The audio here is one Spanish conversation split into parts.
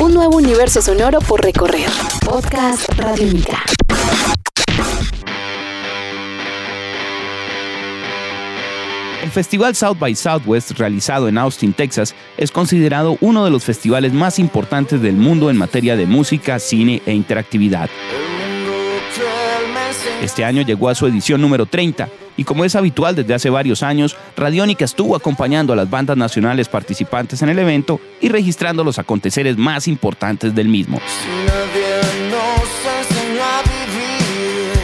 Un nuevo universo sonoro por recorrer. Podcast Radiónica. El festival South by Southwest, realizado en Austin, Texas, es considerado uno de los festivales más importantes del mundo en materia de música, cine e interactividad. Este año llegó a su edición número 30 y como es habitual desde hace varios años, Radiónica estuvo acompañando a las bandas nacionales participantes en el evento y registrando los aconteceres más importantes del mismo.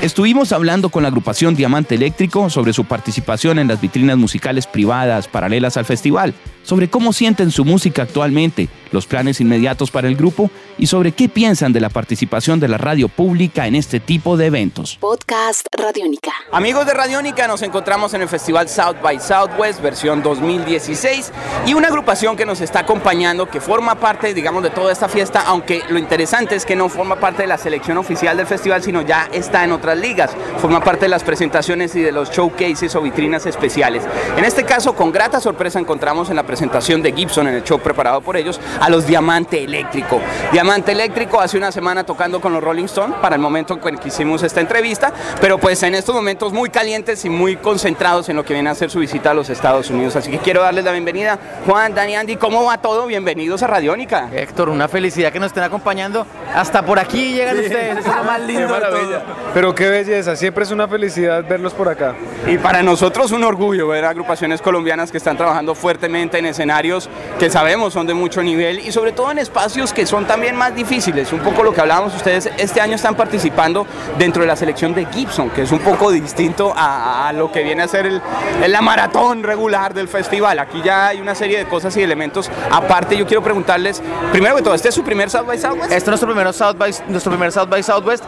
Estuvimos hablando con la agrupación Diamante Eléctrico sobre su participación en las vitrinas musicales privadas paralelas al festival, sobre cómo sienten su música actualmente, los planes inmediatos para el grupo y sobre qué piensan de la participación de la radio pública en este tipo de eventos. Podcast Radiónica. Amigos de Radiónica, nos encontramos en el festival South by Southwest versión 2016 y una agrupación que nos está acompañando que forma parte, digamos, de toda esta fiesta, aunque lo interesante es que no forma parte de la selección oficial del festival, sino ya está en otras ligas, forma parte de las presentaciones y de los showcases o vitrinas especiales. En este caso, con grata sorpresa encontramos en la presentación de Gibson en el show preparado por ellos a los Diamante Eléctrico. Diamante Eléctrico hace una semana tocando con los Rolling Stones para el momento en que hicimos esta entrevista, pero pues en estos momentos muy calientes y muy concentrados en lo que viene a ser su visita a los Estados Unidos. Así que quiero darles la bienvenida. Juan, Dani, Andy, ¿cómo va todo? Bienvenidos a Radiónica. Héctor, una felicidad que nos estén acompañando. Hasta por aquí llegan ustedes, es lo más lindo de todo. Pero qué belleza, siempre es una felicidad verlos por acá. Y para nosotros un orgullo ver agrupaciones colombianas que están trabajando fuertemente en escenarios que sabemos son de mucho nivel y sobre todo en espacios que son también más difíciles. Un poco lo que hablábamos ustedes, este año están participando dentro de la selección de Gibson, que es un poco distinto a, a lo que viene a ser el, la maratón regular del festival. Aquí ya hay una serie de cosas y elementos. Aparte, yo quiero preguntarles, primero que todo, ¿este es su primer South by Southwest? Este es nuestro primer South by, nuestro primer South by Southwest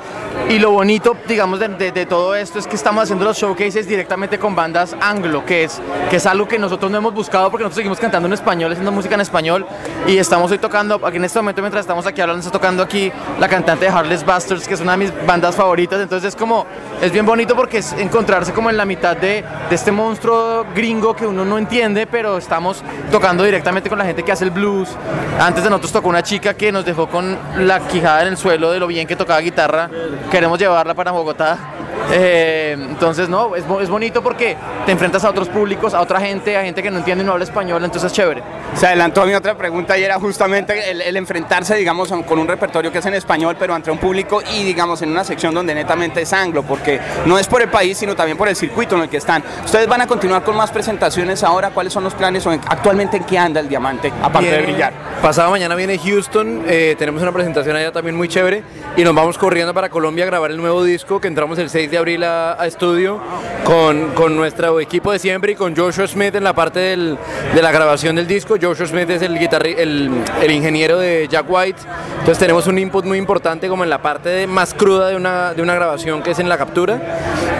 y lo bonito, digamos, de, de- de todo esto es que estamos haciendo los showcases directamente con bandas anglo, que es, que es algo que nosotros no hemos buscado porque nosotros seguimos cantando en español, haciendo música en español y estamos hoy tocando, aquí en este momento mientras estamos aquí hablando, está tocando aquí la cantante de Heartless Bastards, que es una de mis bandas favoritas, entonces es como, es bien bonito porque es encontrarse como en la mitad de, de este monstruo gringo que uno no entiende, pero estamos tocando directamente con la gente que hace el blues. Antes de nosotros tocó una chica que nos dejó con la quijada en el suelo de lo bien que tocaba guitarra. Queremos llevarla para Bogotá. Eh, entonces, no, es, es bonito porque te enfrentas a otros públicos, a otra gente, a gente que no entiende y no habla español, entonces es chévere. Se adelantó a mi otra pregunta y era justamente el, el enfrentarse, digamos, con un repertorio que es en español, pero ante un público y, digamos, en una sección donde netamente es anglo, porque no es por el país, sino también por el circuito en el que están. ¿Ustedes van a continuar con más presentaciones ahora? ¿Cuáles son los planes o en- actualmente en qué anda el diamante, aparte de brillar? Pasado mañana viene Houston, eh, tenemos una presentación allá también muy chévere y nos vamos corriendo para Colombia a grabar el nuevo disco que entramos el 6 de abril a, a estudio con, con nuestro equipo de siempre y con Joshua Smith en la parte del- de la grabación del disco. Joshua Smith es el, guitarri- el, el ingeniero de Jack White, entonces tenemos un input muy importante como en la parte de- más cruda de una, de una grabación que es en la captura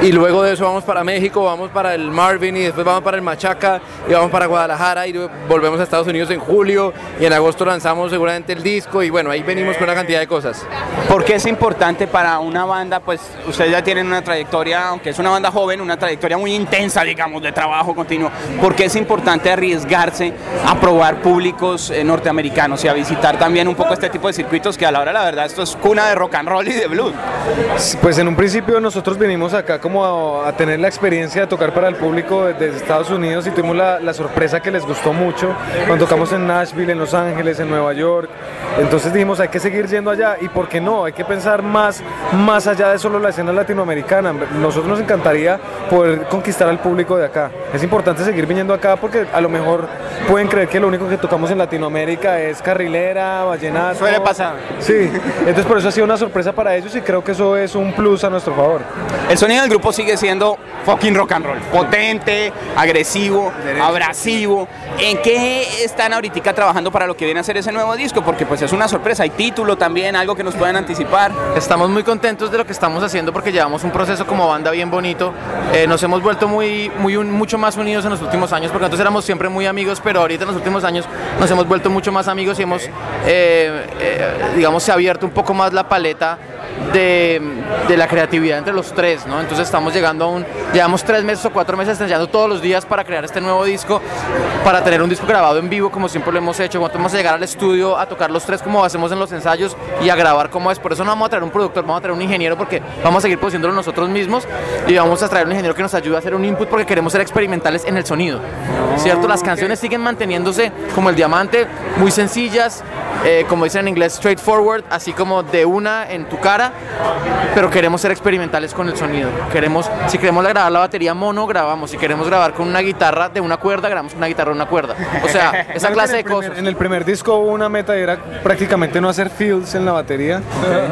y luego de eso vamos para México, vamos para el Marvin y después vamos para el Machaca y vamos para Guadalajara y volvemos a Estados Unidos en julio y en agosto lanzamos seguramente el disco y bueno, ahí venimos con una cantidad de cosas. ¿Por qué es importante para una banda? Pues ustedes ya tienen una trayectoria, aunque es una banda joven, una trayectoria muy intensa, digamos, de trabajo continuo. ¿Por qué es importante arriesgarse a probar públicos eh, norteamericanos y a visitar también un poco este tipo de circuitos que a la hora, la verdad, esto es cuna de rock and roll y de blues? Pues en un principio nosotros vinimos acá como a, tener la experiencia de tocar para el público de- desde Estados Unidos y tuvimos la, la sorpresa que les gustó mucho cuando tocamos en Nashville, en Los Ángeles, en Nueva York. Entonces dijimos hay que seguir yendo allá y por qué no, hay que pensar más, más allá de solo la escena latinoamericana. Nosotros nos encantaría poder conquistar al público de acá. Es importante seguir viniendo acá porque a lo mejor pueden creer que lo único que tocamos en Latinoamérica es carrilera, vallenato. Suele pasar. Sí, entonces por eso ha sido una sorpresa para ellos y creo que eso es un plus a nuestro favor. El sonido del grupo sigue siendo fucking rock and roll. Potente, agresivo, abrasivo. ¿En qué están ahorita trabajando para lo que viene a ser ese nuevo disco? Porque pues es una sorpresa. Hay título también, algo que nos puedan anticipar. Estamos muy contentos de lo que estamos haciendo porque llevamos un proceso como banda bien bonito. Eh, nos hemos vuelto muy, muy un- mucho más unidos en los últimos años porque nosotros éramos siempre muy amigos, pero ahorita en los últimos años nos hemos vuelto mucho más amigos y hemos, eh, eh, digamos, se ha abierto un poco más la paleta de, la creatividad entre los tres, ¿no? Entonces estamos llegando a un, llevamos tres meses o cuatro meses ensayando todos los días para crear este nuevo disco, para tener un disco grabado en vivo como siempre lo hemos hecho, vamos a llegar al estudio a tocar los tres como hacemos en los ensayos y a grabar como es, por eso no vamos a traer un productor, vamos a traer un ingeniero porque vamos a seguir produciéndolo nosotros mismos y vamos a traer un ingeniero que nos ayude a hacer un input porque queremos ser experimentales en el sonido, ¿cierto? Las canciones siguen manteniéndose como el diamante, muy sencillas, eh, como dicen en inglés, straightforward, así como de una en tu cara, pero queremos ser experimentales con el sonido. Queremos, si queremos grabar la batería mono, grabamos. Si queremos grabar con una guitarra de una cuerda, grabamos una guitarra de una cuerda. O sea, esa clase de primer- cosas. En el primer disco hubo una meta y era prácticamente no hacer fills en la batería.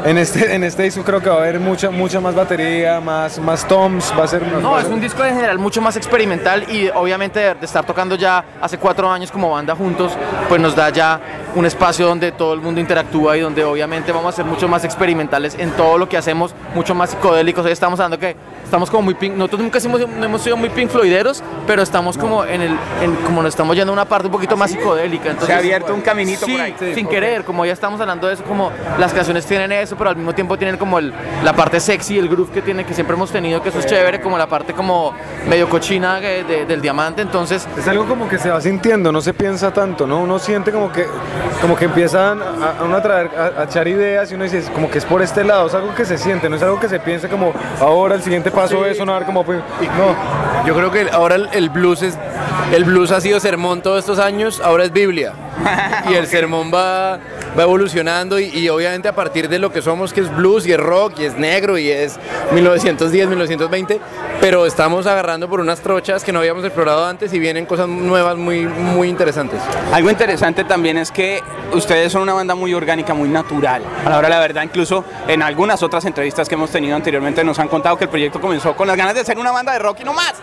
En este en este disco creo que va a haber mucha mucha más batería, más más toms, va a ser No, es un disco en general mucho más experimental y obviamente de, de estar tocando ya hace cuatro años como banda juntos, pues nos da ya un espacio donde todo el mundo interactúa y donde obviamente vamos a ser mucho más experimentales en todo lo que hacemos, mucho más psicodélicos. Hoy estamos hablando que estamos como muy pink, nosotros nunca hemos, hemos sido muy pink floideros, pero estamos como en el, en- como nos estamos yendo a una parte un poquito más psicodélica. Entonces, Se ha abierto un caminito Sí, por ahí. sin querer, como ya estamos hablando de eso, como las canciones tienen eso, pero al mismo tiempo tienen como el, la parte sexy, el groove que tiene, que siempre hemos tenido, que eso es chévere, como la parte como medio cochina de- de- del diamante, entonces Es algo como que se va sintiendo, no se piensa tanto, ¿no? Uno siente como que, como que empiezan a, a uno a traer, a, a echar ideas y uno dice, como que es por este lado, es algo que se siente, no es algo que se piense como, ahora el siguiente paso es sonar como, pues, no. Yo creo que ahora el, el blues es el blues ha sido sermón todos estos años, ahora es Biblia. Y el sermón va, va evolucionando y, y obviamente a partir de lo que somos, que es blues y es rock y es negro y es 1910, 1920, pero estamos agarrando por unas trochas que no habíamos explorado antes y vienen cosas nuevas muy, muy interesantes. Algo interesante también es que ustedes son una banda muy orgánica, muy natural. A la la verdad, incluso en algunas otras entrevistas que hemos tenido anteriormente nos han contado que el proyecto comenzó con las ganas de ser una banda de rock y no más.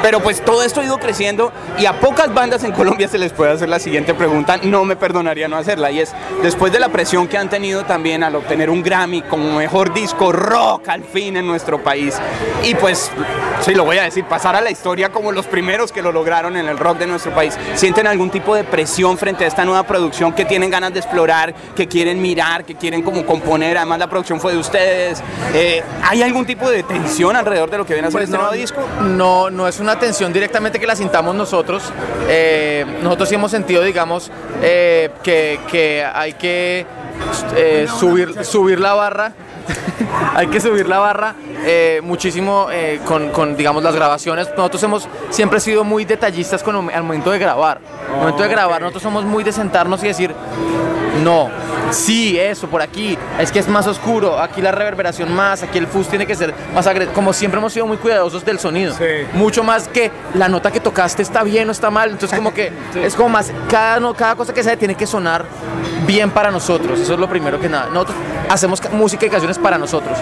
Pero pues todo esto ha ido creciendo y a pocas bandas en Colombia se les puede hacer la siguiente pregunta, no me perdonaría no hacerla, y es, después de la presión que han tenido también al obtener un Grammy como mejor disco rock al fin en nuestro país, y pues, sí lo voy a decir, pasar a la historia como los primeros que lo lograron en el rock de nuestro país, ¿sienten algún tipo de presión frente a esta nueva producción que tienen ganas de explorar, que quieren mirar, que quieren como componer? Además la producción fue de ustedes. Eh, ¿Hay algún tipo de tensión alrededor de lo que viene a ser Pues este no, nuevo disco? No, no es una tensión directamente que la sintamos nosotros. Eh, nosotros sí hemos sentido, digamos, eh, que, que hay que eh, subir, subir la barra. hay que subir la barra eh, muchísimo eh, con, con, digamos, las grabaciones. Nosotros hemos siempre sido muy detallistas con, al momento de grabar. Al momento de grabar, nosotros somos muy de sentarnos y decir, no, sí, eso, por aquí, es que es más oscuro, aquí la reverberación más, aquí el fuzz tiene que ser más agresivo. Como siempre hemos sido muy cuidadosos del sonido. Sí. Mucho más que la nota que tocaste está bien o está mal. Entonces como que es como más, cada, no, cada cosa que sea tiene que sonar bien para nosotros. Eso es lo primero que nada. Nosotros hacemos ca- música y canciones para nosotros.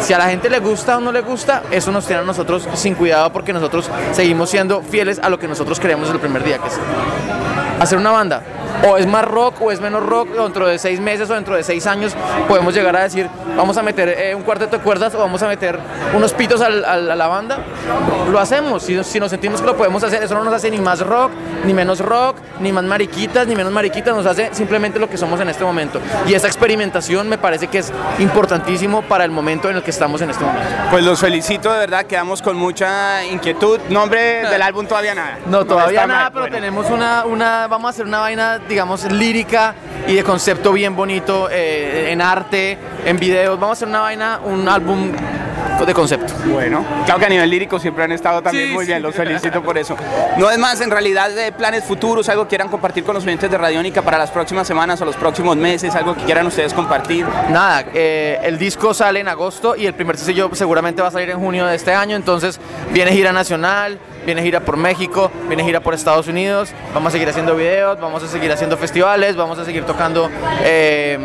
Si a la gente le gusta o no le gusta, eso nos tiene a nosotros sin cuidado porque nosotros seguimos siendo fieles a lo que nosotros desde el primer día, que es hacer una banda. O es más rock o es menos rock, dentro de seis meses o dentro de seis años podemos llegar a decir, vamos a meter eh, un cuarteto de cuerdas o vamos a meter unos pitos al- al- a la banda. Lo hacemos, si, si nos sentimos que lo podemos hacer, eso no nos hace ni más rock, ni menos rock, ni más mariquitas, ni menos mariquitas, nos hace simplemente lo que somos en este momento. Y esa experimentación me parece que es importantísimo para el momento en el que estamos en este momento. Pues los felicito, de verdad, quedamos con mucha inquietud. Nombre del álbum todavía nada. No, todavía nada, mal, pero bueno. tenemos una, una, vamos a hacer una vaina, digamos, lírica y de concepto bien bonito, eh, en arte, en videos. Vamos a hacer una vaina, un álbum de concepto. Bueno, claro que a nivel lírico siempre han estado también Sí, muy sí. bien, los felicito por eso. No es más, en realidad, de planes futuros, algo que quieran compartir con los oyentes de Radiónica para las próximas semanas o los próximos meses, algo que quieran ustedes compartir. Nada, eh, el disco sale en agosto y el primer sencillo seguramente va a salir en junio de este año, entonces viene gira nacional, viene gira por México, viene gira por Estados Unidos, vamos a seguir haciendo videos, vamos a seguir haciendo festivales, vamos a seguir tocando eh,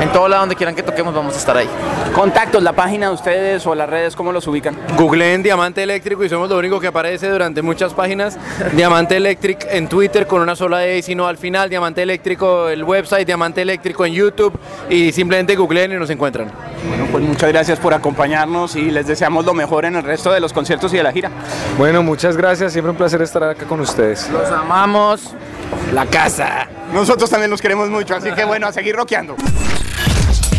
en todo lado donde quieran que toquemos, vamos a estar ahí. Contactos, la página de ustedes o las redes, ¿cómo los ubican? Googleen Diamante Eléctrico y somos lo único que aparece durante muchas páginas. Diamante Electric en Twitter con una sola E, sino al final Diamante Eléctrico el website, Diamante Eléctrico en YouTube y simplemente googleen y nos encuentran. Bueno, pues muchas gracias por acompañarnos y les deseamos lo mejor en el resto de los conciertos y de la gira. Bueno, muchas gracias, siempre un placer estar acá con ustedes. Los amamos. La casa. Nosotros también los queremos mucho, así que bueno, a seguir rockeando.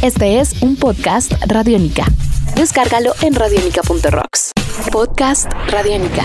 Este es un podcast Radiónica. Descárgalo en radionica.rocks. Podcast Radiónica.